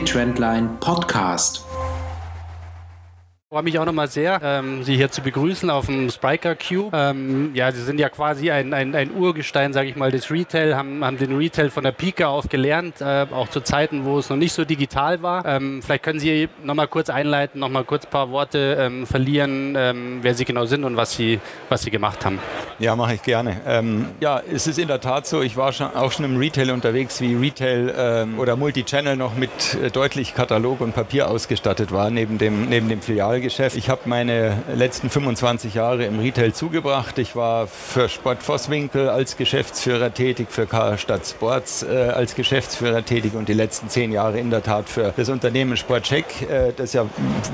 Trendline Podcast freue mich auch nochmal sehr, ähm, Sie hier zu begrüßen auf dem Spriker Cube. Ähm, ja, Sie sind ja quasi ein, ein, ein Urgestein, sage ich mal, des Retail, haben, haben den Retail von der Pike auf gelernt, äh, auch zu Zeiten, wo es noch nicht so digital war. Ähm, vielleicht können Sie nochmal kurz einleiten, nochmal kurz ein paar Worte ähm, verlieren, ähm, wer Sie genau sind und was Sie, was Sie gemacht haben. Ja, mache ich gerne. Ähm, ja, es ist in der Tat so, ich war schon, auch schon im Retail unterwegs, wie Retail oder Multichannel noch mit äh, deutlich Katalog und Papier ausgestattet war, neben dem, neben dem Filialgeschäft. Geschäft. Ich habe meine letzten 25 Jahre im Retail zugebracht. Ich war für Sport Vosswinkel als Geschäftsführer tätig, für Karstadt Sports äh, als Geschäftsführer tätig und die letzten zehn Jahre in der Tat für das Unternehmen Sportcheck, äh, das ja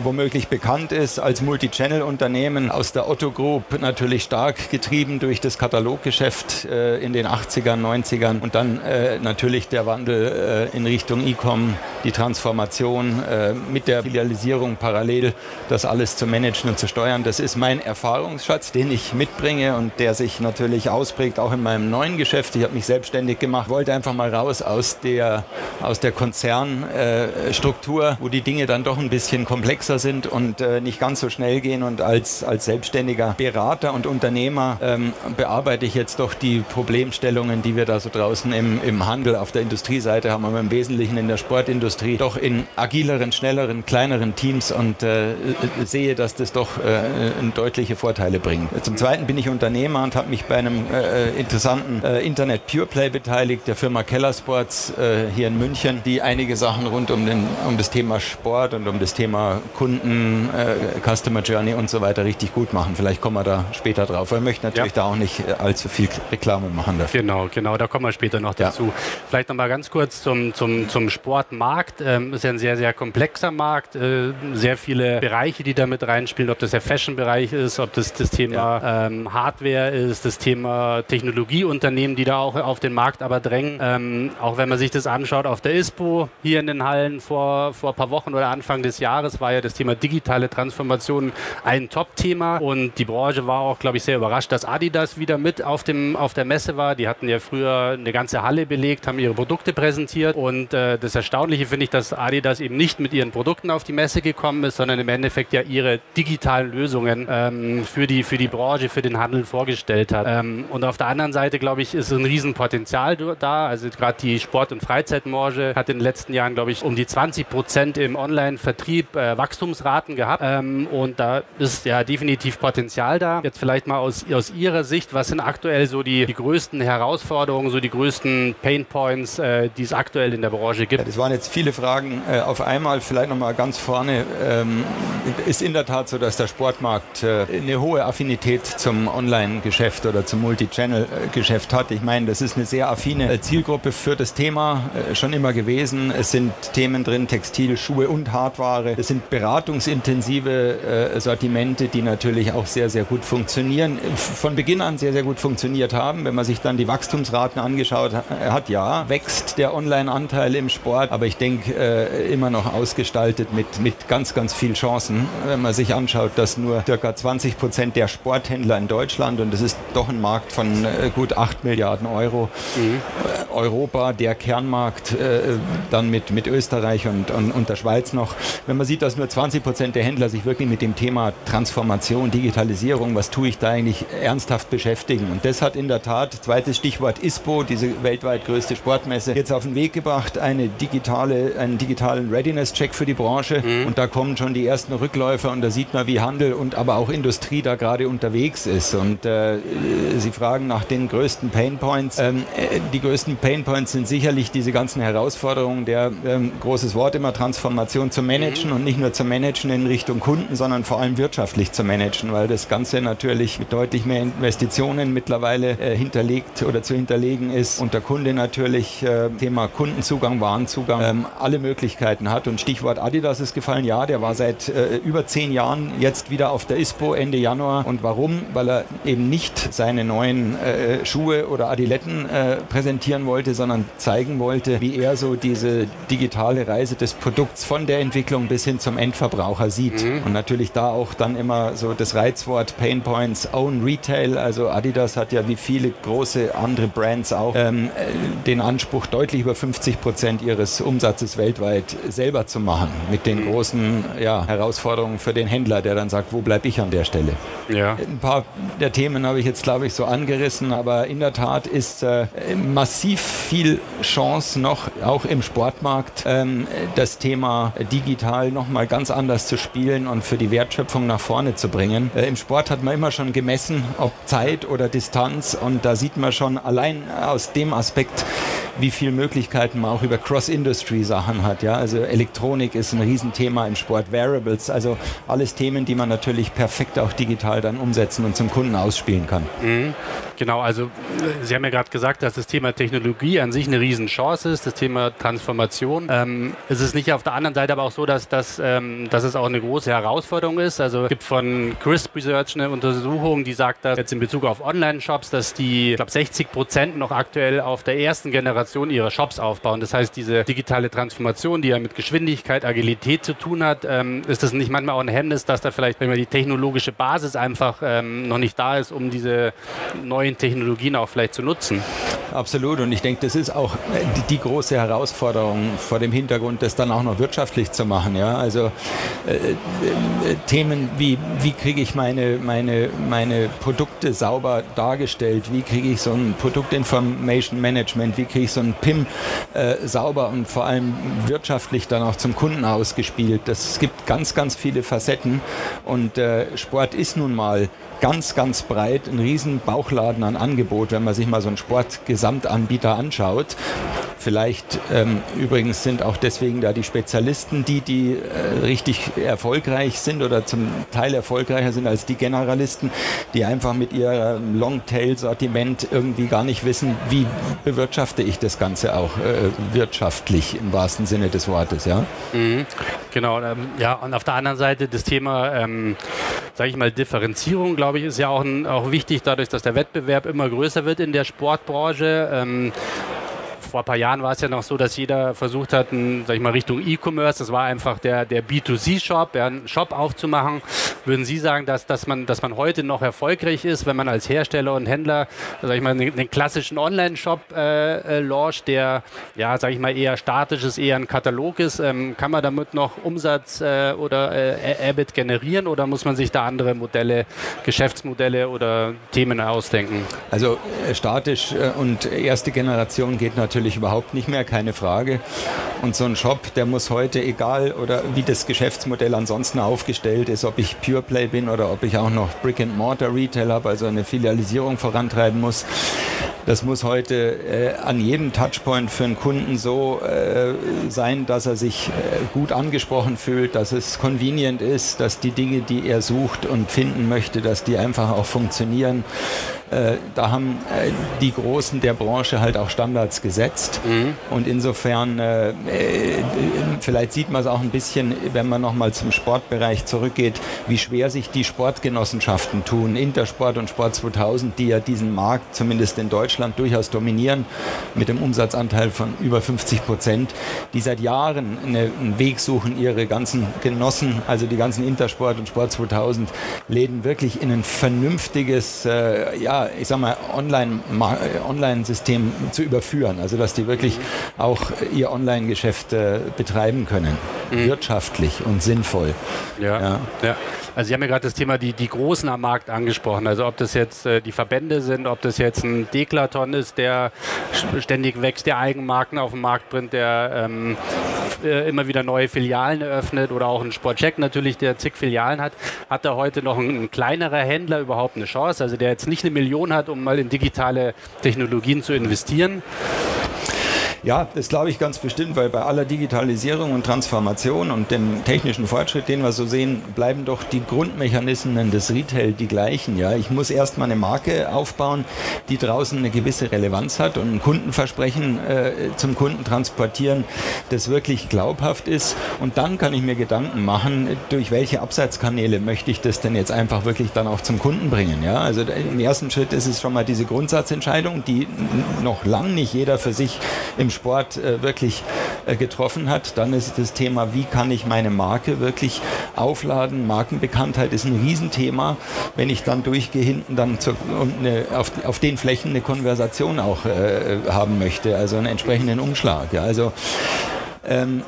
womöglich bekannt ist als Multichannel-Unternehmen aus der Otto Group, natürlich stark getrieben durch das Kataloggeschäft äh, in den 80ern, 90ern und dann äh, natürlich der Wandel äh, in Richtung E-Com, die Transformation äh, mit der Filialisierung parallel. Das alles zu managen und zu steuern. Das ist mein Erfahrungsschatz, den ich mitbringe und der sich natürlich ausprägt, auch in meinem neuen Geschäft. Ich habe mich selbstständig gemacht, wollte einfach mal raus aus der, aus der Konzernstruktur, äh, wo die Dinge dann doch ein bisschen komplexer sind und äh, nicht ganz so schnell gehen. Und als, als selbstständiger Berater und Unternehmer ähm, bearbeite ich jetzt doch die Problemstellungen, die wir da so draußen im, im Handel auf der Industrieseite haben, aber im Wesentlichen in der Sportindustrie, doch in agileren, schnelleren, kleineren Teams und äh, sehe, dass das doch äh, deutliche Vorteile bringt. Zum Zweiten bin ich Unternehmer und habe mich bei einem äh, interessanten äh, Internet Pure Play beteiligt, der Firma Keller Sports äh, hier in München, die einige Sachen rund um, den, um das Thema Sport und um das Thema Kunden, äh, Customer Journey und so weiter richtig gut machen. Vielleicht kommen wir da später drauf. Wir möchten natürlich ja. da auch nicht äh, allzu viel Reklame machen dafür. Genau, genau, da kommen wir später noch dazu. Ja. Vielleicht noch mal ganz kurz zum, zum, zum Sportmarkt. Ähm, ist ja ein sehr, sehr komplexer Markt, sehr viele Bereiche Bereiche, die da mit reinspielen, ob das der Fashion-Bereich ist, ob das das Thema ja. ähm, Hardware ist, das Thema Technologieunternehmen, die da auch auf den Markt aber drängen. Ähm, auch wenn man sich das anschaut auf der ISPO hier in den Hallen vor, vor ein paar Wochen oder Anfang des Jahres war ja das Thema digitale Transformation ein Top-Thema und die Branche war auch, glaube ich, sehr überrascht, dass Adidas wieder mit auf, dem, auf der Messe war. Die hatten ja früher eine ganze Halle belegt, haben ihre Produkte präsentiert und äh, das Erstaunliche finde ich, dass Adidas eben nicht mit ihren Produkten auf die Messe gekommen ist, sondern im Endeffekt Endeffekt ja ihre digitalen Lösungen ähm, für, die, für die Branche, für den Handel vorgestellt hat. Ähm, und auf der anderen Seite, glaube ich, ist ein Riesenpotenzial da. Also gerade die Sport- und Freizeitbranche hat in den letzten Jahren, glaube ich, um die 20 Prozent im Online-Vertrieb äh, Wachstumsraten gehabt. Ähm, und da ist ja definitiv Potenzial da. Jetzt vielleicht mal aus, aus Ihrer Sicht, was sind aktuell so die, die größten Herausforderungen, so die größten Painpoints, äh, die es aktuell in der Branche gibt? Ja, das waren jetzt viele Fragen äh, auf einmal. Vielleicht nochmal ganz vorne. Ähm, ist in der Tat so, dass der Sportmarkt äh, eine hohe Affinität zum Online-Geschäft oder zum Multi-Channel-Geschäft hat. Ich meine, das ist eine sehr affine äh, Zielgruppe für das Thema äh, schon immer gewesen. Es sind Themen drin, Textil, Schuhe und Hardware. Es sind beratungsintensive Sortimente, die natürlich auch sehr, sehr gut funktionieren. Von Beginn an sehr, sehr gut funktioniert haben. Wenn man sich dann die Wachstumsraten angeschaut hat, ja, wächst der Online-Anteil im Sport, aber ich denke, immer noch ausgestaltet mit, mit ganz, ganz viel Chancen wenn man sich anschaut, dass nur ca. 20 Prozent der Sporthändler in Deutschland, und das ist doch ein Markt von äh, gut 8 Milliarden Euro, mhm. Europa, der Kernmarkt, äh, dann mit, mit Österreich und, und, und der Schweiz noch, wenn man sieht, dass nur 20 Prozent der Händler sich wirklich mit dem Thema Transformation, Digitalisierung, was tue ich da eigentlich ernsthaft beschäftigen. Und das hat in der Tat, zweites Stichwort ISPO, diese weltweit größte Sportmesse, jetzt auf den Weg gebracht, eine digitale, einen digitalen Readiness-Check für die Branche. Mhm. Und da kommen schon die ersten Rückläufer und da sieht man, wie Handel und aber auch Industrie da gerade unterwegs ist. Und äh, Sie fragen nach den größten Painpoints. Ähm, äh, die größten Painpoints sind sicherlich diese ganzen Herausforderungen der, ähm, großes Wort immer, Transformation zu managen mhm. und nicht nur zu managen in Richtung Kunden, sondern vor allem wirtschaftlich zu managen, weil das Ganze natürlich mit deutlich mehr Investitionen mittlerweile äh, hinterlegt oder zu hinterlegen ist und der Kunde natürlich äh, Thema Kundenzugang, Warenzugang, ähm, alle Möglichkeiten hat. Und Stichwort Adidas ist gefallen, ja, der war seit äh, äh, über zehn Jahren jetzt wieder auf der ISPO Ende Januar. Und warum? Weil er eben nicht seine neuen äh, Schuhe oder Adiletten äh, präsentieren wollte, sondern zeigen wollte, wie er so diese digitale Reise des Produkts von der Entwicklung bis hin zum Endverbraucher sieht. Mhm. Und natürlich da auch dann immer so das Reizwort Pain Points, Own Retail. Also Adidas hat ja wie viele große andere Brands auch ähm, äh, den Anspruch, deutlich über 50 Prozent ihres Umsatzes weltweit selber zu machen. Mit den mhm. großen ja, Herausforderungen für den Händler, der dann sagt, wo bleibe ich an der Stelle? Ja. Ein paar der Themen habe ich jetzt, glaube ich, so angerissen, aber in der Tat ist äh, massiv viel Chance noch, auch im Sportmarkt, ähm, das Thema digital nochmal ganz anders zu spielen und für die Wertschöpfung nach vorne zu bringen. Äh, Im Sport hat man immer schon gemessen, ob Zeit oder Distanz und da sieht man schon allein aus dem Aspekt, wie viele Möglichkeiten man auch über Cross-Industry-Sachen hat. Ja? Also Elektronik ist ein Riesenthema im Sport, Variables, also alles Themen, die man natürlich perfekt auch digital dann umsetzen und zum Kunden ausspielen kann. Mhm. Genau, also Sie haben ja gerade gesagt, dass das Thema Technologie an sich eine Riesenchance ist, das Thema Transformation. Ähm, es ist nicht auf der anderen Seite aber auch so, dass, dass, ähm, dass es auch eine große Herausforderung ist. Also es gibt von Crisp Research eine Untersuchung, die sagt, dass jetzt in Bezug auf Online-Shops, dass die, ich glaube, 60 Prozent noch aktuell auf der ersten Generation ihrer Shops aufbauen. Das heißt, diese digitale Transformation, die ja mit Geschwindigkeit, Agilität zu tun hat, ähm, ist das nicht manchmal auch ein Hemmnis, dass da vielleicht wenn man die technologische Basis einfach ähm, noch nicht da ist, um diese neuen Technologien auch vielleicht zu nutzen? Absolut. Und ich denke, das ist auch die, die, große Herausforderung vor dem Hintergrund, das dann auch noch wirtschaftlich zu machen. Ja? Also äh, äh, Themen wie, wie kriege ich meine, meine, meine Produkte sauber dargestellt? Wie kriege ich so ein Produktinformation Management? Wie kriege ich so ein PIM äh, sauber und vor allem wirtschaftlich dann auch zum Kunden ausgespielt? Das, gibt ganz, ganz viele Facetten und äh, Sport ist nun mal ganz, ganz breit, ein riesen Bauchladen an Angebot, wenn man sich mal so einen Sportgesamtanbieter anschaut. Vielleicht ähm, übrigens sind auch deswegen da die Spezialisten, die, die äh, richtig erfolgreich sind oder zum Teil erfolgreicher sind als die Generalisten, die einfach mit ihrem Longtail-Sortiment irgendwie gar nicht wissen, wie bewirtschafte ich das Ganze auch äh, wirtschaftlich im wahrsten Sinne des Wortes. Ja? Mhm. Genau, ähm, ja, und auf der anderen Seite das Thema, ähm, sage ich mal, Differenzierung, glaube ich, ist ja auch, ein, auch wichtig, dadurch, dass der Wettbewerb immer größer wird in der Sportbranche. Ähm, vor ein paar Jahren war es ja noch so, dass jeder versucht hat, ein, sag ich mal, Richtung E-Commerce, das war einfach der, der B2C-Shop, ja, einen Shop aufzumachen. Würden Sie sagen, dass, dass, man, dass man heute noch erfolgreich ist, wenn man als Hersteller und Händler, sag ich mal, einen, einen klassischen Online-Shop äh, äh, launcht, der, ja, sag ich mal, eher statisch ist, eher ein Katalog ist? Ähm, kann man damit noch Umsatz äh, oder äh, EBIT generieren oder muss man sich da andere Modelle, Geschäftsmodelle oder Themen ausdenken? Also äh, statisch äh, und erste Generation geht natürlich natürlich überhaupt nicht mehr, keine Frage. Und so ein Shop, der muss heute, egal oder wie das Geschäftsmodell ansonsten aufgestellt ist, ob ich Pure Play bin oder ob ich auch noch Brick-and-Mortar-Retail habe, also eine Filialisierung vorantreiben muss, das muss heute äh, an jedem Touchpoint für einen Kunden so äh, sein, dass er sich äh, gut angesprochen fühlt, dass es convenient ist, dass die Dinge, die er sucht und finden möchte, dass die einfach auch funktionieren. Äh, da haben äh, die Großen der Branche halt auch Standards gesetzt. Mhm. Und insofern, äh, vielleicht sieht man es auch ein bisschen, wenn man nochmal zum Sportbereich zurückgeht, wie schwer sich die Sportgenossenschaften tun. Intersport und Sport 2000, die ja diesen Markt zumindest in Deutschland durchaus dominieren, mit dem Umsatzanteil von über 50 Prozent, die seit Jahren eine, einen Weg suchen, ihre ganzen Genossen, also die ganzen Intersport und Sport 2000 Läden wirklich in ein vernünftiges, äh, ja, ich sag mal, Online-System Online zu überführen. Also, dass die wirklich auch ihr Online-Geschäft äh, betreiben können. Mhm. Wirtschaftlich und sinnvoll. ja. ja. ja. Also Sie haben ja gerade das Thema die, die Großen am Markt angesprochen. Also ob das jetzt äh, die Verbände sind, ob das jetzt ein Deklaton ist, der ständig wächst, der Eigenmarken auf den Markt bringt, der ähm, äh, immer wieder neue Filialen eröffnet oder auch ein Sportcheck natürlich, der zig Filialen hat, hat da heute noch ein kleinerer Händler überhaupt eine Chance? Also der jetzt nicht eine Million hat, um mal in digitale Technologien zu investieren? Ja, das glaube ich ganz bestimmt, weil bei aller Digitalisierung und Transformation und dem technischen Fortschritt, den wir so sehen, bleiben doch die Grundmechanismen des Retail die gleichen. Ja, ich muss erstmal eine Marke aufbauen, die draußen eine gewisse Relevanz hat und ein Kundenversprechen äh, zum Kunden transportieren, das wirklich glaubhaft ist. Und dann kann ich mir Gedanken machen, durch welche Absatzkanäle möchte ich das denn jetzt einfach wirklich dann auch zum Kunden bringen. Ja, also im ersten Schritt ist es schon mal diese Grundsatzentscheidung, die noch lang nicht jeder für sich im Sport äh, wirklich äh, getroffen hat. Dann ist das Thema, wie kann ich meine Marke wirklich aufladen. Markenbekanntheit ist ein Riesenthema. Wenn ich dann durchgehe hinten dann zur, und eine, auf, auf den Flächen eine Konversation auch äh, haben möchte, also einen entsprechenden Umschlag. Ja. Also ähm,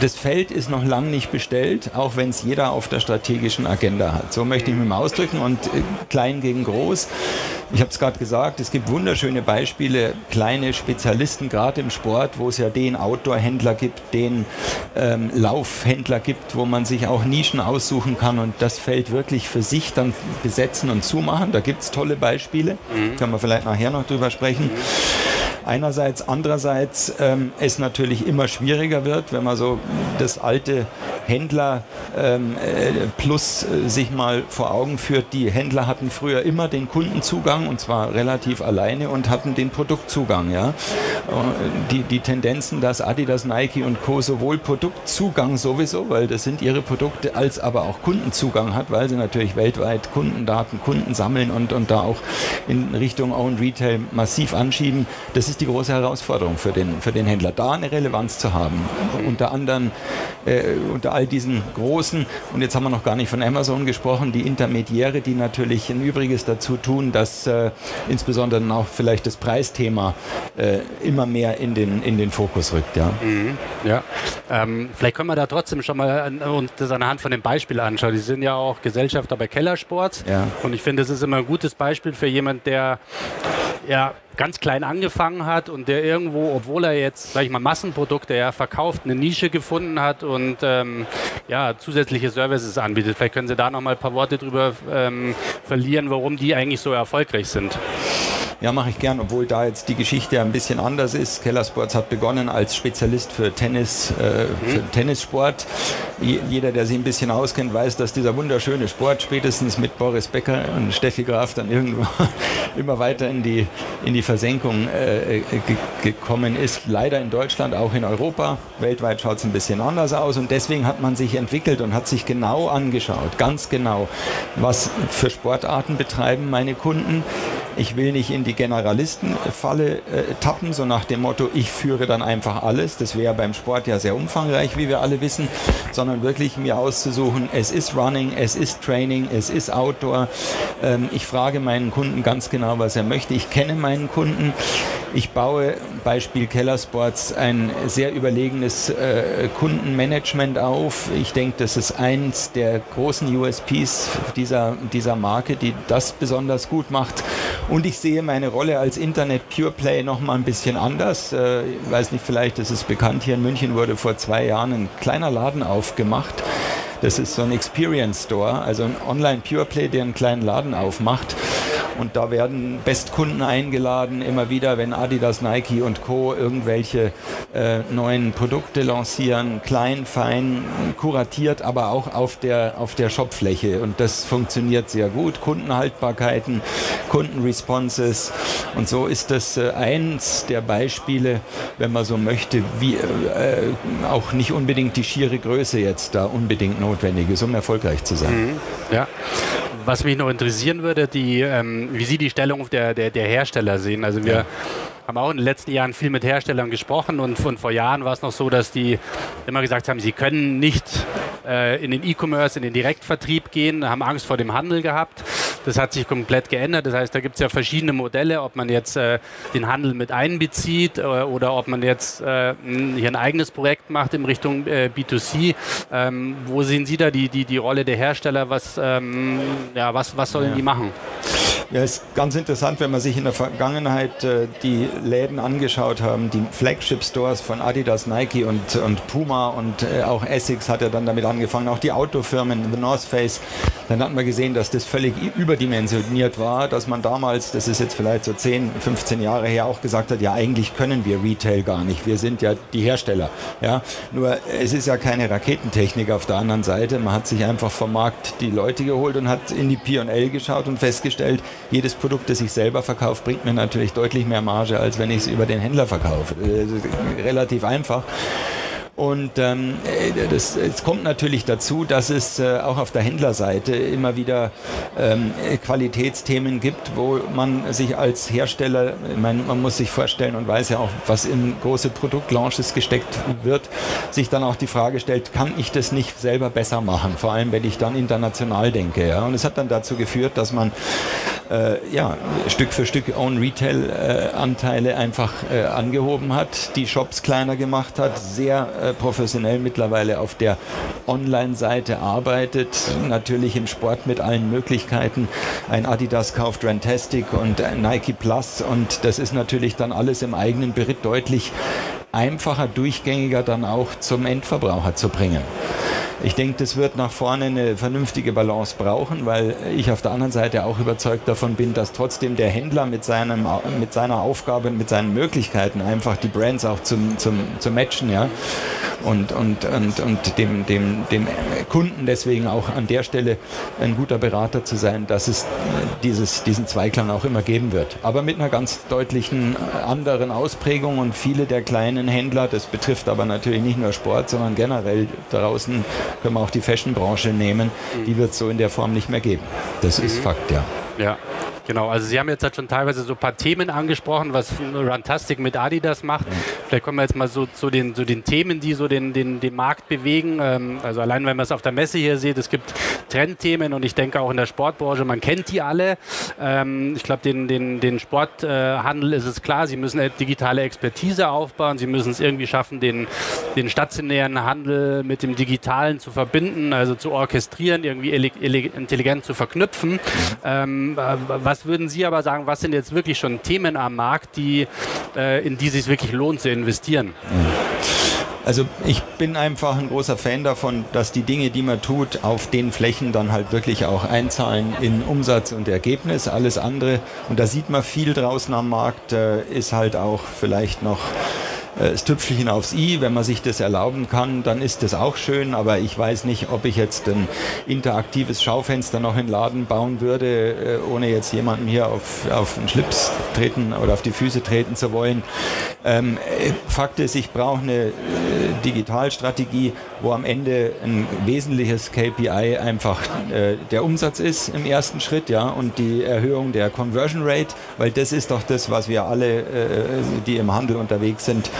das Feld ist noch lang nicht bestellt, auch wenn es jeder auf der strategischen Agenda hat. So möchte ich mich mal ausdrücken und äh, klein gegen groß. Ich habe es gerade gesagt, es gibt wunderschöne Beispiele, kleine Spezialisten, gerade im Sport, wo es ja den Outdoor-Händler gibt, den ähm, Laufhändler gibt, wo man sich auch Nischen aussuchen kann und das Feld wirklich für sich dann besetzen und zumachen. Da gibt es tolle Beispiele, mhm. können wir vielleicht nachher noch drüber sprechen. Mhm einerseits. Andererseits ähm, es natürlich immer schwieriger wird, wenn man so das alte Händler ähm, äh, plus äh, sich mal vor Augen führt. Die Händler hatten früher immer den Kundenzugang und zwar relativ alleine und hatten den Produktzugang. Ja? Äh, die, die Tendenzen, dass Adidas, Nike und Co. sowohl Produktzugang sowieso, weil das sind ihre Produkte, als aber auch Kundenzugang hat, weil sie natürlich weltweit Kundendaten, Kunden sammeln und, und da auch in Richtung Own Retail massiv anschieben. Das ist die große Herausforderung für den, für den Händler, da eine Relevanz zu haben. Unter anderem äh, unter all diesen großen, und jetzt haben wir noch gar nicht von Amazon gesprochen, die Intermediäre, die natürlich ein Übriges dazu tun, dass äh, insbesondere auch vielleicht das Preisthema äh, immer mehr in den, in den Fokus rückt. Ja, mhm. ja. Ähm, vielleicht können wir da trotzdem schon mal an, uns das anhand von dem Beispiel anschauen. Die sind ja auch Gesellschafter bei Kellersports. Ja. Und ich finde, das ist immer ein gutes Beispiel für jemand, der ja, ganz klein angefangen hat und der irgendwo, obwohl er jetzt, sag ich mal, Massenprodukte ja verkauft, eine Nische gefunden hat und ähm, ja, zusätzliche Services anbietet. Vielleicht können Sie da noch mal ein paar Worte drüber ähm, verlieren, warum die eigentlich so erfolgreich sind. Ja, mache ich gern, obwohl da jetzt die Geschichte ein bisschen anders ist. Keller Sports hat begonnen als Spezialist für Tennis, äh, für mhm. Tennissport. Jeder, der sich ein bisschen auskennt, weiß, dass dieser wunderschöne Sport spätestens mit Boris Becker und Steffi Graf dann irgendwo immer weiter in die, in die Versenkung äh, ge gekommen ist. Leider in Deutschland, auch in Europa. Weltweit schaut es ein bisschen anders aus und deswegen hat man sich entwickelt und hat sich genau angeschaut, ganz genau, was für Sportarten betreiben meine Kunden. Ich will nicht in die Generalistenfalle äh, tappen, so nach dem Motto, ich führe dann einfach alles. Das wäre beim Sport ja sehr umfangreich, wie wir alle wissen, sondern wirklich mir auszusuchen, es ist Running, es ist Training, es ist Outdoor. Ähm, ich frage meinen Kunden ganz genau, was er möchte. Ich kenne meinen Kunden. Ich baue, Beispiel Kellersports, ein sehr überlegenes äh, Kundenmanagement auf. Ich denke, das ist eins der großen USPs dieser, dieser Marke, die das besonders gut macht. Und ich sehe meine Rolle als Internet Pure Play noch mal ein bisschen anders. Äh, ich weiß nicht, vielleicht ist es bekannt, hier in München wurde vor zwei Jahren ein kleiner Laden aufgemacht. Das ist so ein Experience Store, also ein Online Pure Play, der einen kleinen Laden aufmacht. Und da werden Bestkunden eingeladen, immer wieder, wenn Adidas, Nike und Co. irgendwelche äh, neuen Produkte lancieren, klein, fein, kuratiert, aber auch auf der, auf der Shopfläche. Und das funktioniert sehr gut. Kundenhaltbarkeiten, Kundenresponses. Und so ist das äh, eins der Beispiele, wenn man so möchte, wie äh, auch nicht unbedingt die schiere Größe jetzt da unbedingt notwendig ist, um erfolgreich zu sein. Mhm. Ja was mich noch interessieren würde, die, ähm, wie Sie die Stellung der, der, der Hersteller sehen. Also wir. Haben auch in den letzten Jahren viel mit Herstellern gesprochen und von vor Jahren war es noch so, dass die immer gesagt haben, sie können nicht äh, in den E-Commerce, in den Direktvertrieb gehen, haben Angst vor dem Handel gehabt. Das hat sich komplett geändert. Das heißt, da gibt es ja verschiedene Modelle, ob man jetzt äh, den Handel mit einbezieht äh, oder ob man jetzt äh, hier ein eigenes Projekt macht in Richtung äh, B2C. Ähm, wo sehen Sie da die, die, die Rolle der Hersteller? Was, ähm, ja, was, was sollen ja. die machen? Ja, ist ganz interessant, wenn man sich in der Vergangenheit äh, die Läden angeschaut haben, die Flagship-Stores von Adidas, Nike und, und Puma und äh, auch Essex hat ja dann damit angefangen, auch die Autofirmen, The North Face. Dann hat man gesehen, dass das völlig überdimensioniert war, dass man damals, das ist jetzt vielleicht so 10, 15 Jahre her, auch gesagt hat, ja eigentlich können wir Retail gar nicht, wir sind ja die Hersteller. Ja? Nur es ist ja keine Raketentechnik auf der anderen Seite, man hat sich einfach vom Markt die Leute geholt und hat in die P&L geschaut und festgestellt, jedes Produkt, das ich selber verkaufe, bringt mir natürlich deutlich mehr Marge, als wenn ich es über den Händler verkaufe. Äh, relativ einfach. Und ähm, äh, das, es kommt natürlich dazu, dass es äh, auch auf der Händlerseite immer wieder ähm, Qualitätsthemen gibt, wo man sich als Hersteller, meine, man muss sich vorstellen und weiß ja auch, was in große Produktlaunches gesteckt wird, sich dann auch die Frage stellt, kann ich das nicht selber besser machen? Vor allem, wenn ich dann international denke. Ja? Und es hat dann dazu geführt, dass man äh, ja, Stück für Stück Own Retail-Anteile äh, einfach äh, angehoben hat, die Shops kleiner gemacht hat, sehr äh, professionell mittlerweile auf der Online-Seite arbeitet, natürlich im Sport mit allen Möglichkeiten. Ein Adidas kauft Rantastic und Nike Plus und das ist natürlich dann alles im eigenen Beritt deutlich einfacher, durchgängiger dann auch zum Endverbraucher zu bringen. Ich denke, das wird nach vorne eine vernünftige Balance brauchen, weil ich auf der anderen Seite auch überzeugt davon bin, dass trotzdem der Händler mit, seinem, mit seiner Aufgabe, mit seinen Möglichkeiten einfach die Brands auch zum, zum, zum matchen, ja. Und, und, und, und dem, dem, dem Kunden deswegen auch an der Stelle ein guter Berater zu sein, dass es dieses, diesen Zweiklang auch immer geben wird. Aber mit einer ganz deutlichen anderen Ausprägung und viele der kleinen Händler, das betrifft aber natürlich nicht nur Sport, sondern generell draußen können wir auch die Fashionbranche nehmen, die wird es so in der Form nicht mehr geben. Das ist mhm. Fakt, ja. Ja, Genau, also Sie haben jetzt halt schon teilweise so ein paar Themen angesprochen, was Runtastic mit Adidas macht. Vielleicht kommen wir jetzt mal so zu den, so den Themen, die so den, den, den Markt bewegen. Ähm, also allein, wenn man es auf der Messe hier sieht, es gibt Trendthemen und ich denke auch in der Sportbranche, man kennt die alle. Ähm, ich glaube, den, den, den Sporthandel ist es klar, sie müssen digitale Expertise aufbauen, sie müssen es irgendwie schaffen, den, den stationären Handel mit dem Digitalen zu verbinden, also zu orchestrieren, irgendwie intelligent zu verknüpfen. Ähm, was was würden Sie aber sagen, was sind jetzt wirklich schon Themen am Markt, die, äh, in die es sich wirklich lohnt zu? Also ich bin einfach ein großer Fan davon, dass die Dinge, die man tut, auf den Flächen dann halt wirklich auch einzahlen in Umsatz und Ergebnis. Alles andere, und da sieht man viel draußen am Markt, äh, ist halt auch vielleicht noch das Tüpfelchen aufs i. Wenn man sich das erlauben kann, dann ist das auch schön, aber ich weiß nicht, ob ich jetzt ein interaktives Schaufenster noch in den Laden bauen würde, äh, ohne jetzt jemandem hier auf, auf den Schlips treten oder auf die Füße treten zu wollen. Ähm, äh, Fakt ist, ich brauche eine äh, Digitalstrategie, wo am Ende ein wesentliches KPI einfach äh, der Umsatz ist im ersten Schritt, ja, und die Erhöhung der Conversion Rate, weil das ist doch das, was wir alle, äh, die im Handel unterwegs sind,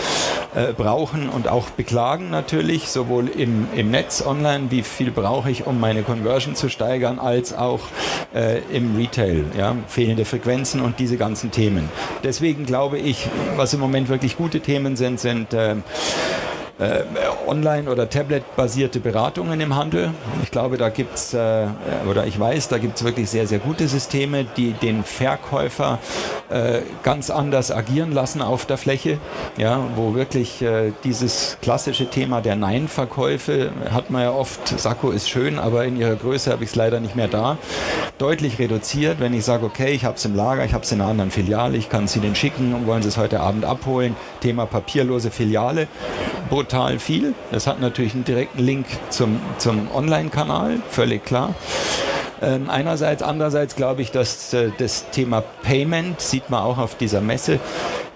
äh, brauchen und auch beklagen natürlich, sowohl im, im Netz online, wie viel brauche ich, um meine Conversion zu steigern, als auch äh, im Retail, ja, fehlende Frequenzen und diese ganzen Themen. Deswegen glaube ich, was im Moment wirklich gute Themen sind, sind äh, online- oder Tablet-basierte Beratungen im Handel. Ich glaube, da gibt es, äh, oder ich weiß, da gibt es wirklich sehr, sehr gute Systeme, die den Verkäufer äh, ganz anders agieren lassen auf der Fläche, ja, wo wirklich äh, dieses klassische Thema der Nein-Verkäufe hat man ja oft, Sakko ist schön, aber in ihrer Größe habe ich es leider nicht mehr da, deutlich reduziert. Wenn ich sage, okay, ich habe es im Lager, ich habe es in einer anderen Filiale, ich kann es Ihnen schicken und wollen Sie es heute Abend abholen, Thema papierlose Filiale, brutal viel. Das hat natürlich einen direkten Link zum, zum Online-Kanal, völlig klar. Ähm, einerseits, andererseits glaube ich, dass äh, das Thema Payment, sieht man auch auf dieser Messe,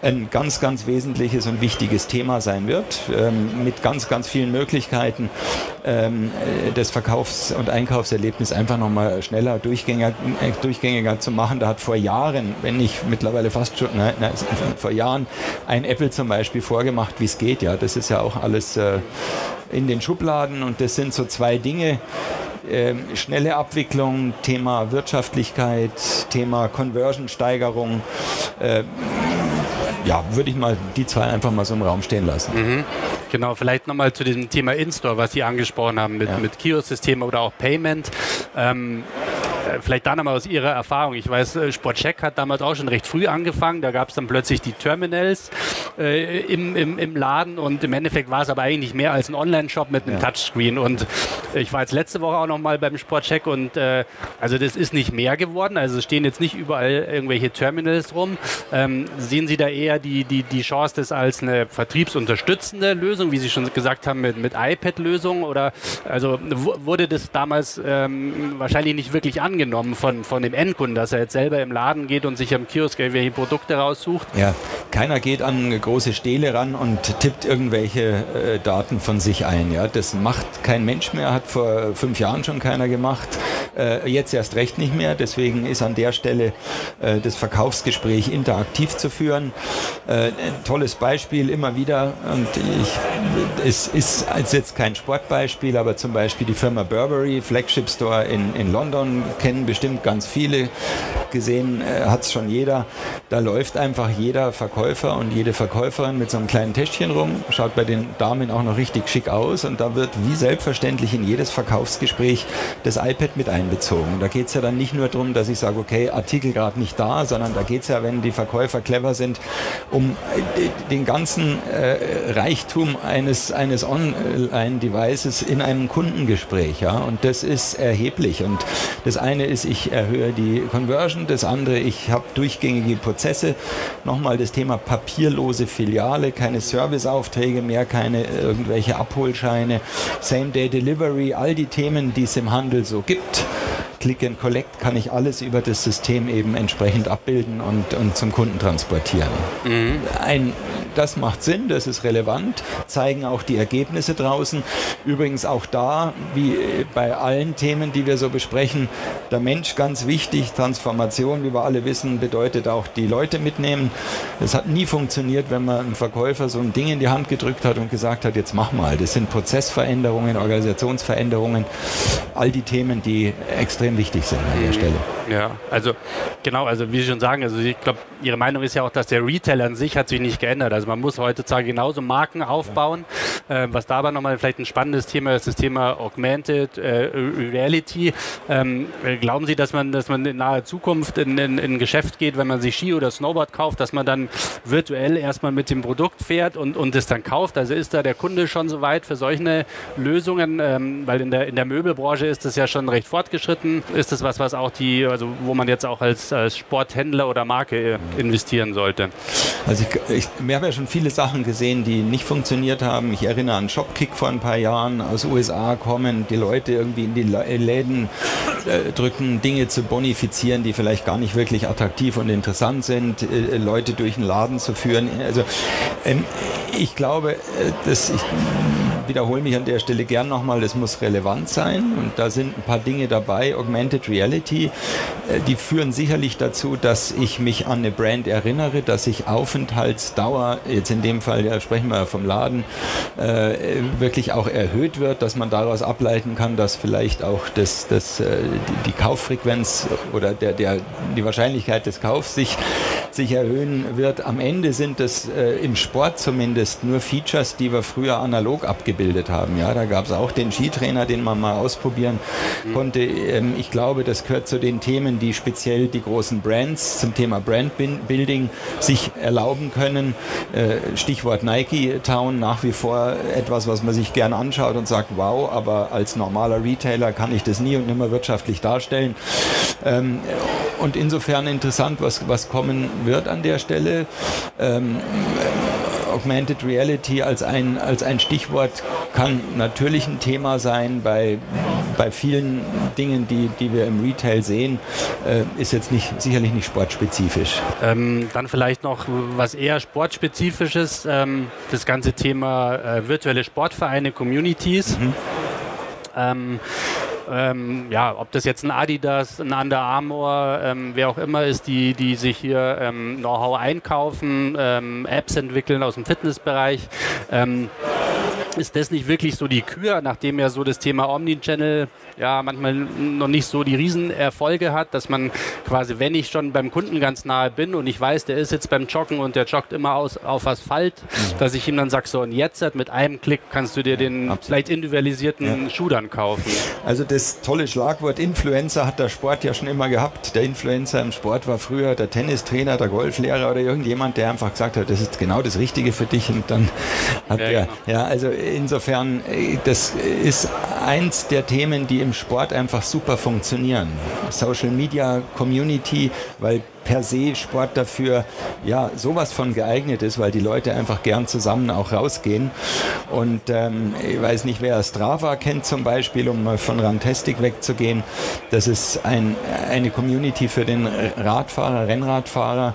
ein ganz, ganz wesentliches und wichtiges Thema sein wird, ähm, mit ganz, ganz vielen Möglichkeiten, ähm, äh, das Verkaufs- und Einkaufserlebnis einfach nochmal schneller, durchgängiger, äh, durchgängiger zu machen. Da hat vor Jahren, wenn nicht mittlerweile fast schon, nein, nein, vor Jahren ein Apple zum Beispiel vorgemacht, wie es geht. Ja, das ist ja auch alles äh, in den Schubladen und das sind so zwei Dinge, schnelle Abwicklung, Thema Wirtschaftlichkeit, Thema Conversion-Steigerung. Äh, ja, würde ich mal die zwei einfach mal so im Raum stehen lassen. Mhm. Genau, vielleicht nochmal zu diesem Thema In-Store, was Sie angesprochen haben mit, ja. mit Kiosk-System oder auch Payment. Ähm, vielleicht da nochmal aus Ihrer Erfahrung. Ich weiß, äh, Sportcheck hat damals auch schon recht früh angefangen. Da gab es dann plötzlich die Terminals äh, im, im, im Laden und im Endeffekt war es aber eigentlich mehr als ein Online-Shop mit einem ja. Touchscreen. Und ich war jetzt letzte Woche auch nochmal beim Sportcheck und äh, also das ist nicht mehr geworden. Also es stehen jetzt nicht überall irgendwelche Terminals rum. Ähm, sehen Sie da eher die, die, die Chance, das als eine vertriebsunterstützende Lösung, wie Sie schon gesagt haben, mit, mit iPad-Lösungen? Oder also wurde das damals ähm, wahrscheinlich nicht wirklich angenommen von, von dem Endkunden, dass er jetzt selber im Laden geht und sich am Kiosk irgendwelche Produkte raussucht? Ja, keiner geht an große Stele ran und tippt irgendwelche äh, Daten von sich ein. Ja? Das macht kein Mensch mehr, hat vor fünf Jahren schon keiner gemacht. Äh, jetzt erst recht nicht mehr. Deswegen ist an der Stelle äh, das Verkaufsgespräch interaktiv zu führen. Äh, ein tolles Beispiel immer wieder. Und ich, es ist jetzt kein Sportbeispiel, aber zum Beispiel die Firma Burberry, Flagship Store in, in London, kennen bestimmt ganz viele. Gesehen äh, hat es schon jeder. Da läuft einfach jeder Verkäufer und jede Verkäuferin mit so einem kleinen Täschchen rum, schaut bei den Damen auch noch richtig schick aus und da wird wie selbstverständlich in jedes Verkaufsgespräch das iPad mit ein einbezogen. Da geht es ja dann nicht nur darum, dass ich sage, okay, Artikel gerade nicht da, sondern da geht es ja, wenn die Verkäufer clever sind, um äh, den ganzen äh, Reichtum eines, eines Online-Devices in einem Kundengespräch. Ja? Und das ist erheblich. Und das eine ist, ich erhöhe die Conversion, das andere, ich habe durchgängige Prozesse. Nochmal das Thema papierlose Filiale, keine Serviceaufträge mehr, keine irgendwelche Abholscheine, Same-Day-Delivery, all die Themen, die es im Handel so gibt. Click and Collect kann ich alles über das System eben entsprechend abbilden und, und zum Kunden transportieren. Mhm. Ein das macht Sinn, das ist relevant, zeigen auch die Ergebnisse draußen. Übrigens auch da, wie bei allen Themen, die wir so besprechen, der Mensch ganz wichtig. Transformation, wie wir alle wissen, bedeutet auch die Leute mitnehmen. Es hat nie funktioniert, wenn man einem Verkäufer so ein Ding in die Hand gedrückt hat und gesagt hat, jetzt mach mal. Das sind Prozessveränderungen, Organisationsveränderungen, all die Themen, die extrem wichtig sind an der Stelle. Ja, also genau, also wie Sie schon sagen, also ich glaube, Ihre Meinung ist ja auch, dass der Retail an sich hat sich nicht geändert. Also man muss heutzutage genauso Marken aufbauen. Äh, was da aber nochmal vielleicht ein spannendes Thema ist, das Thema Augmented äh, Reality. Ähm, glauben Sie, dass man, dass man in naher Zukunft in ein Geschäft geht, wenn man sich Ski oder Snowboard kauft, dass man dann virtuell erstmal mit dem Produkt fährt und, und es dann kauft? Also ist da der Kunde schon so weit für solche Lösungen? Ähm, weil in der, in der Möbelbranche ist das ja schon recht fortgeschritten. Ist das was, was auch die, also wo man jetzt auch als, als Sporthändler oder Marke äh, investieren sollte? Also ich, ich, wir haben ja schon viele Sachen gesehen, die nicht funktioniert haben. Ich erinnere an Shopkick vor ein paar Jahren. Aus USA kommen die Leute irgendwie in die Läden äh, drücken, Dinge zu bonifizieren, die vielleicht gar nicht wirklich attraktiv und interessant sind, äh, Leute durch den Laden zu führen. Also ähm, ich glaube, äh, dass ich wiederhole mich an der Stelle gern nochmal, das muss relevant sein und da sind ein paar Dinge dabei. Augmented Reality, äh, die führen sicherlich dazu, dass ich mich an eine Brand erinnere, dass ich Aufenthaltsdauer, jetzt in dem Fall ja, sprechen wir vom Laden, äh, wirklich auch erhöht wird, dass man daraus ableiten kann, dass vielleicht auch das, das, äh, die, die Kauffrequenz oder der, der, die Wahrscheinlichkeit des Kaufs sich, sich erhöhen wird. Am Ende sind das äh, im Sport zumindest nur Features, die wir früher analog abgebildet haben. Ja, da gab es auch den Skitrainer, den man mal ausprobieren mhm. konnte. Ähm, ich glaube, das gehört zu den Themen, die speziell die großen Brands zum Thema Brandbuilding sich erlauben können. Äh, Stichwort Nike Town nach wie vor etwas, was man sich gern anschaut und sagt, wow, aber als normaler Retailer kann ich das nie und nimmer wirtschaftlich darstellen. Ähm, und insofern interessant, was, was kommen wird an der Stelle. Ähm, Augmented Reality als ein, als ein Stichwort kann natürlich ein Thema sein bei, bei vielen Dingen, die, die wir im Retail sehen, äh, ist jetzt nicht, sicherlich nicht sportspezifisch. Ähm, dann vielleicht noch was eher sportspezifisches, ähm, das ganze Thema äh, virtuelle Sportvereine, Communities. Mhm. Ähm, ähm, ja, ob das jetzt ein Adidas, ein Under Armour, ähm, wer auch immer ist, die, die sich hier ähm, Know-how einkaufen, ähm, Apps entwickeln aus dem Fitnessbereich. Ist das nicht wirklich so die Kür, nachdem ja so das Thema Omnichannel ja manchmal noch nicht so die Riesenerfolge hat, dass man quasi, wenn ich schon beim Kunden ganz nahe bin und ich weiß, der ist jetzt beim Joggen und der joggt immer aus, auf Asphalt, mhm. dass ich ihm dann sage, so und jetzt mit einem Klick kannst du dir den Absolut. vielleicht individualisierten ja. Schuh dann kaufen. Also das tolle Schlagwort Influencer hat der Sport ja schon immer gehabt. Der Influencer im Sport war früher der Tennistrainer, der Golflehrer oder irgendjemand, der einfach gesagt hat, das ist genau das Richtige für dich und dann hat ja, er, genau. ja, also insofern, äh, das ist eins der Themen, die im Sport einfach super funktionieren. Social Media Community, weil per se Sport dafür ja sowas von geeignet ist, weil die Leute einfach gern zusammen auch rausgehen. Und ähm, ich weiß nicht, wer Strava kennt zum Beispiel, um mal von Rantastic wegzugehen. Das ist ein, eine Community für den Radfahrer, Rennradfahrer.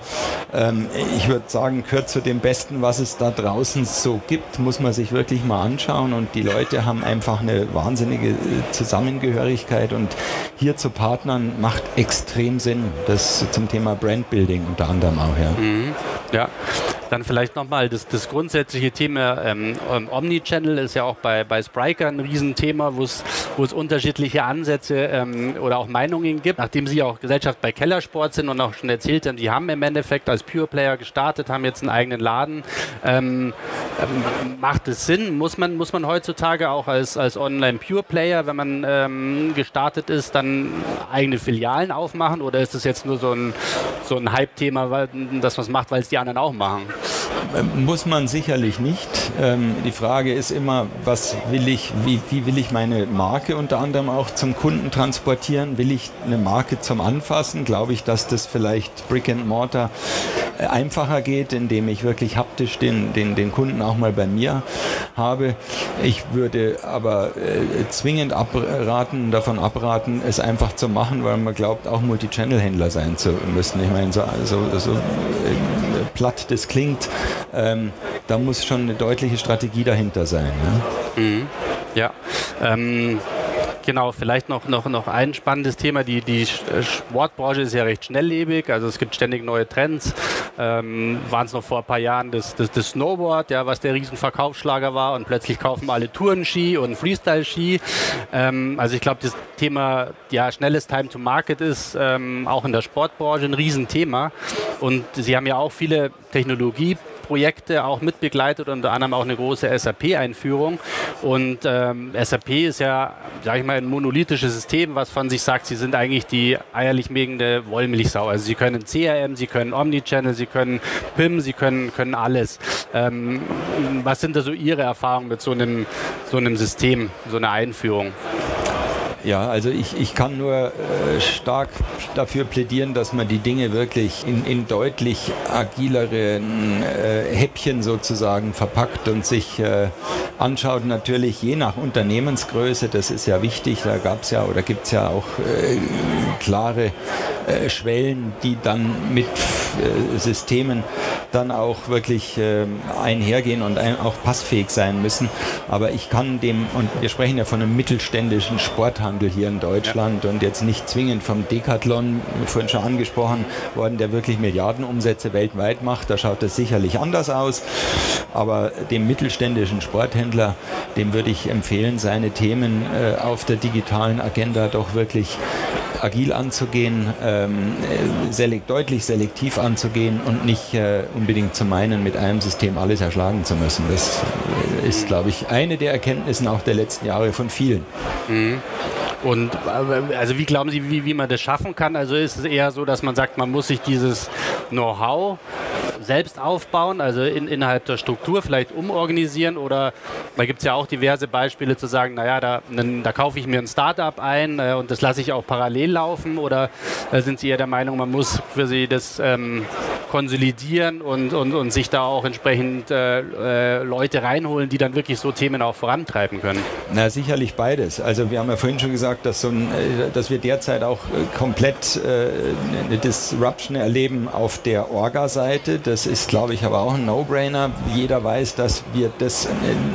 Ähm, ich würde sagen, gehört zu dem Besten, was es da draußen so gibt, muss man sich wirklich mal anschauen. Und die Leute haben einfach eine wahnsinnige äh, Zusammengehörigkeit und hier zu Partnern macht extrem Sinn. Das zum Thema Brandbuilding unter anderem auch, ja. Mhm. Ja, dann vielleicht nochmal das, das grundsätzliche Thema ähm, ähm, Omnichannel ist ja auch bei, bei Spriker ein Riesenthema, wo es unterschiedliche Ansätze ähm, oder auch Meinungen gibt. Nachdem Sie auch Gesellschaft bei Kellersport sind und auch schon erzählt haben, die haben im Endeffekt als Pure Player gestartet, haben jetzt einen eigenen Laden. Ähm, ähm, macht es Sinn? Muss man, muss man heutzutage auch als, als Online-Pure Player, wenn man ähm, gestartet ist, dann eigene Filialen aufmachen oder ist es jetzt nur so ein, so ein Hype-Thema, dass man es macht, weil es die anderen auch machen? Ähm, muss man sicherlich nicht. Ähm, die Frage ist immer, was will ich, wie, wie will ich meine Marke unter anderem auch zum Kunden transportieren? Will ich eine Marke zum Anfassen? Glaube ich, dass das vielleicht Brick and Mortar äh, einfacher geht, indem ich wirklich haptisch den, den, den Kunden auch mal bei mir habe. Ich würde aber äh, zwingend abraten, davon abraten, es einfach zu machen, weil man glaubt, auch Multichannel-Händler sein zu müssen. Ich meine, so, so, so äh, platt das klingt, ähm, da muss schon eine deutliche Strategie dahinter sein. Ja, mhm. ja. Ähm Genau, vielleicht noch, noch, noch ein spannendes Thema. Die, die Sportbranche ist ja recht schnelllebig, also es gibt ständig neue Trends. Ähm, Waren es noch vor ein paar Jahren das, das, das Snowboard, ja, was der Riesenverkaufsschlager war und plötzlich kaufen alle Tourenski und Freestyle-Ski. Ähm, also ich glaube, das Thema ja, schnelles Time to Market ist ähm, auch in der Sportbranche ein Riesenthema. Und Sie haben ja auch viele Technologie Projekte auch mitbegleitet, unter anderem auch eine große SAP-Einführung. Und ähm, SAP ist ja, sage ich mal, ein monolithisches System, was von sich sagt, sie sind eigentlich die eierlich megende Wollmilchsau. Also sie können CRM, sie können Omnichannel, sie können PIM, sie können, können alles. Ähm, was sind da so Ihre Erfahrungen mit so einem, so einem System, so einer Einführung? Ja, also ich, ich kann nur äh, stark dafür plädieren, dass man die Dinge wirklich in, in deutlich agileren äh, Häppchen sozusagen verpackt und sich äh, anschaut. Natürlich je nach Unternehmensgröße, das ist ja wichtig, da gab es ja oder gibt es ja auch äh, klare äh, Schwellen, die dann mit äh, Systemen dann auch wirklich äh, einhergehen und auch passfähig sein müssen. Aber ich kann dem, und wir sprechen ja von einem mittelständischen Sporthandel hier in Deutschland ja. und jetzt nicht zwingend vom Decathlon, vorhin schon angesprochen worden, der wirklich Milliardenumsätze weltweit macht. Da schaut das sicherlich anders aus. Aber dem mittelständischen Sporthändler, dem würde ich empfehlen, seine Themen äh, auf der digitalen Agenda doch wirklich agil anzugehen, ähm, selekt, deutlich selektiv anzugehen und nicht äh, unbedingt zu meinen, mit einem System alles erschlagen zu müssen. Das äh, ist, glaube ich, eine der Erkenntnissen auch der letzten Jahre von vielen. Mhm. Und äh, also wie glauben Sie, wie, wie man das schaffen kann? Also ist es eher so, dass man sagt, man muss sich dieses Know-how selbst aufbauen, also in, innerhalb der Struktur vielleicht umorganisieren oder da gibt es ja auch diverse Beispiele zu sagen, naja, da, da kaufe ich mir ein Startup ein äh, und das lasse ich auch parallel laufen oder äh, sind Sie eher der Meinung, man muss für Sie das ähm, konsolidieren und, und, und sich da auch entsprechend äh, äh, Leute reinholen, die dann wirklich so Themen auch vorantreiben können? Na, sicherlich beides. Also wir haben ja vorhin schon gesagt, dass, so ein, äh, dass wir derzeit auch äh, komplett eine Disruption erleben auf der Orga-Seite Das ist, glaube ich, aber auch ein No-Brainer. Jeder weiß, dass wir das äh,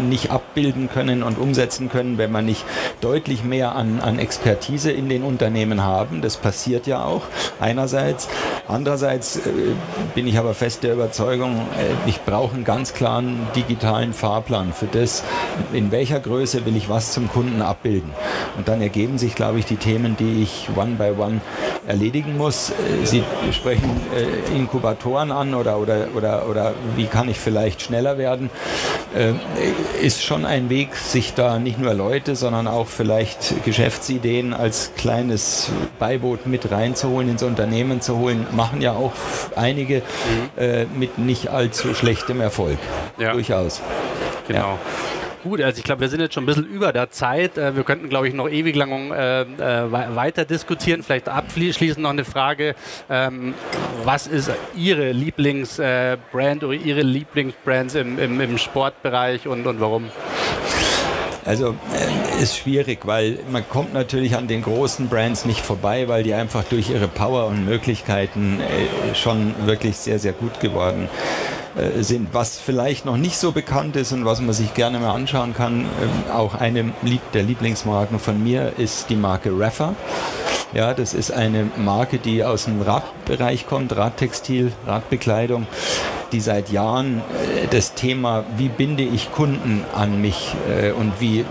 nicht abbilden können und umsetzen können, wenn wir nicht deutlich mehr an, an Expertise in den Unternehmen haben. Das passiert ja auch einerseits. Andererseits äh, bin ich aber fest der Überzeugung, äh, ich brauche einen ganz klaren digitalen Fahrplan für das, in welcher Größe will ich was zum Kunden abbilden. Und dann ergeben sich, glaube ich, die Themen, die ich one by one erledigen muss. Äh, Sie sprechen äh, Inkubatoren an oder, oder, oder, oder wie kann ich vielleicht schneller werden. Äh, ist schon ein Weg, sich da nicht nur Leute, sondern auch vielleicht Geschäftsideen als kleines Beiboot mit reinzuholen, ins Unternehmen zu holen, machen ja auch einige mhm. äh, mit nicht allzu schlechtem Erfolg. Ja. Durchaus. Genau. Ja. Gut, also ich glaube, wir sind jetzt schon ein bisschen über der Zeit. Äh, wir könnten, glaube ich, noch ewig lang äh, äh weiter diskutieren. Vielleicht abschließend noch eine Frage. Ähm, was ist Ihre Lieblingsbrand äh, oder Ihre Lieblingsbrands im, im, im Sportbereich und, und warum? Also ist schwierig, weil man kommt natürlich an den großen Brands nicht vorbei, weil die einfach durch ihre Power und Möglichkeiten schon wirklich sehr, sehr gut geworden äh, sind. Was vielleicht noch nicht so bekannt ist und was man sich gerne mal anschauen kann, äh, auch eine der Lieblingsmarken von mir ist die Marke Raffer. Ja, das ist eine Marke, die aus dem Radbereich kommt, Radtextil, Radbekleidung, die seit Jahren äh, das Thema, wie binde ich Kunden an mich und wie,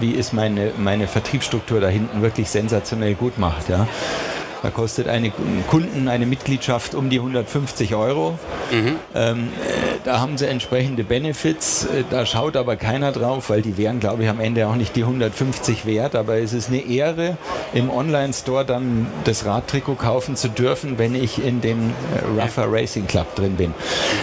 wie ist meine, meine Vertriebsstruktur da hinten wirklich sensationell gut macht. Ja. Da kostet eine Kunden eine Mitgliedschaft um die 150 Euro. Mhm. Ähm, äh, da haben sie entsprechende Benefits. Äh, da schaut aber keiner drauf, weil die wären, glaube ich, am Ende auch nicht die 150 wert. Aber es ist eine Ehre, im Online-Store dann das Radtrikot kaufen zu dürfen, wenn ich in dem äh, Rougher Racing Club drin bin.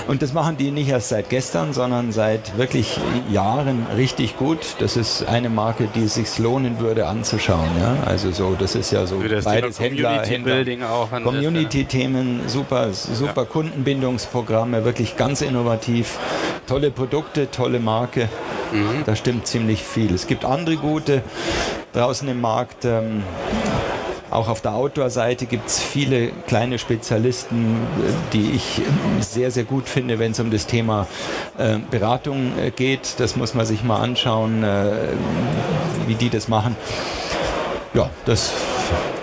Und das machen die nicht erst seit gestern, sondern seit wirklich Jahren richtig gut. Das ist eine Marke, die es sich lohnen würde anzuschauen. Ja? Also so, das ist ja so beides Händler, Community-Building auch. Community-Themen, super, super ja. Kundenbindungsprogramme, wirklich ganz innovativ. Tolle Produkte, tolle Marke. Mhm. Da stimmt ziemlich viel. Es gibt andere gute draußen im Markt. Ähm, auch auf der Outdoor-Seite gibt es viele kleine Spezialisten, die ich sehr, sehr gut finde, wenn es um das Thema äh, Beratung äh, geht. Das muss man sich mal anschauen, äh, wie die das machen. Ja, das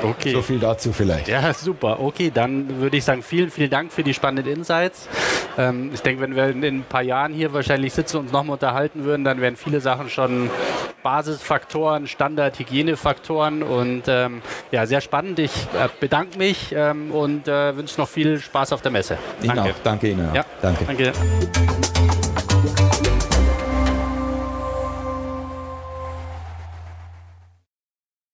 Okay. So viel dazu vielleicht. Ja, super. Okay, dann würde ich sagen, vielen, vielen Dank für die spannenden Insights. Ähm, ich denke, wenn wir in, ein paar Jahren hier wahrscheinlich sitzen und uns nochmal unterhalten würden, dann wären viele Sachen schon Basisfaktoren, Standard-Hygienefaktoren und ähm, ja, sehr spannend. Ich äh, bedanke mich ähm, und äh, wünsche noch viel Spaß auf der Messe. Danke. Ihnen auch. Danke Ihnen. Ja, danke. danke.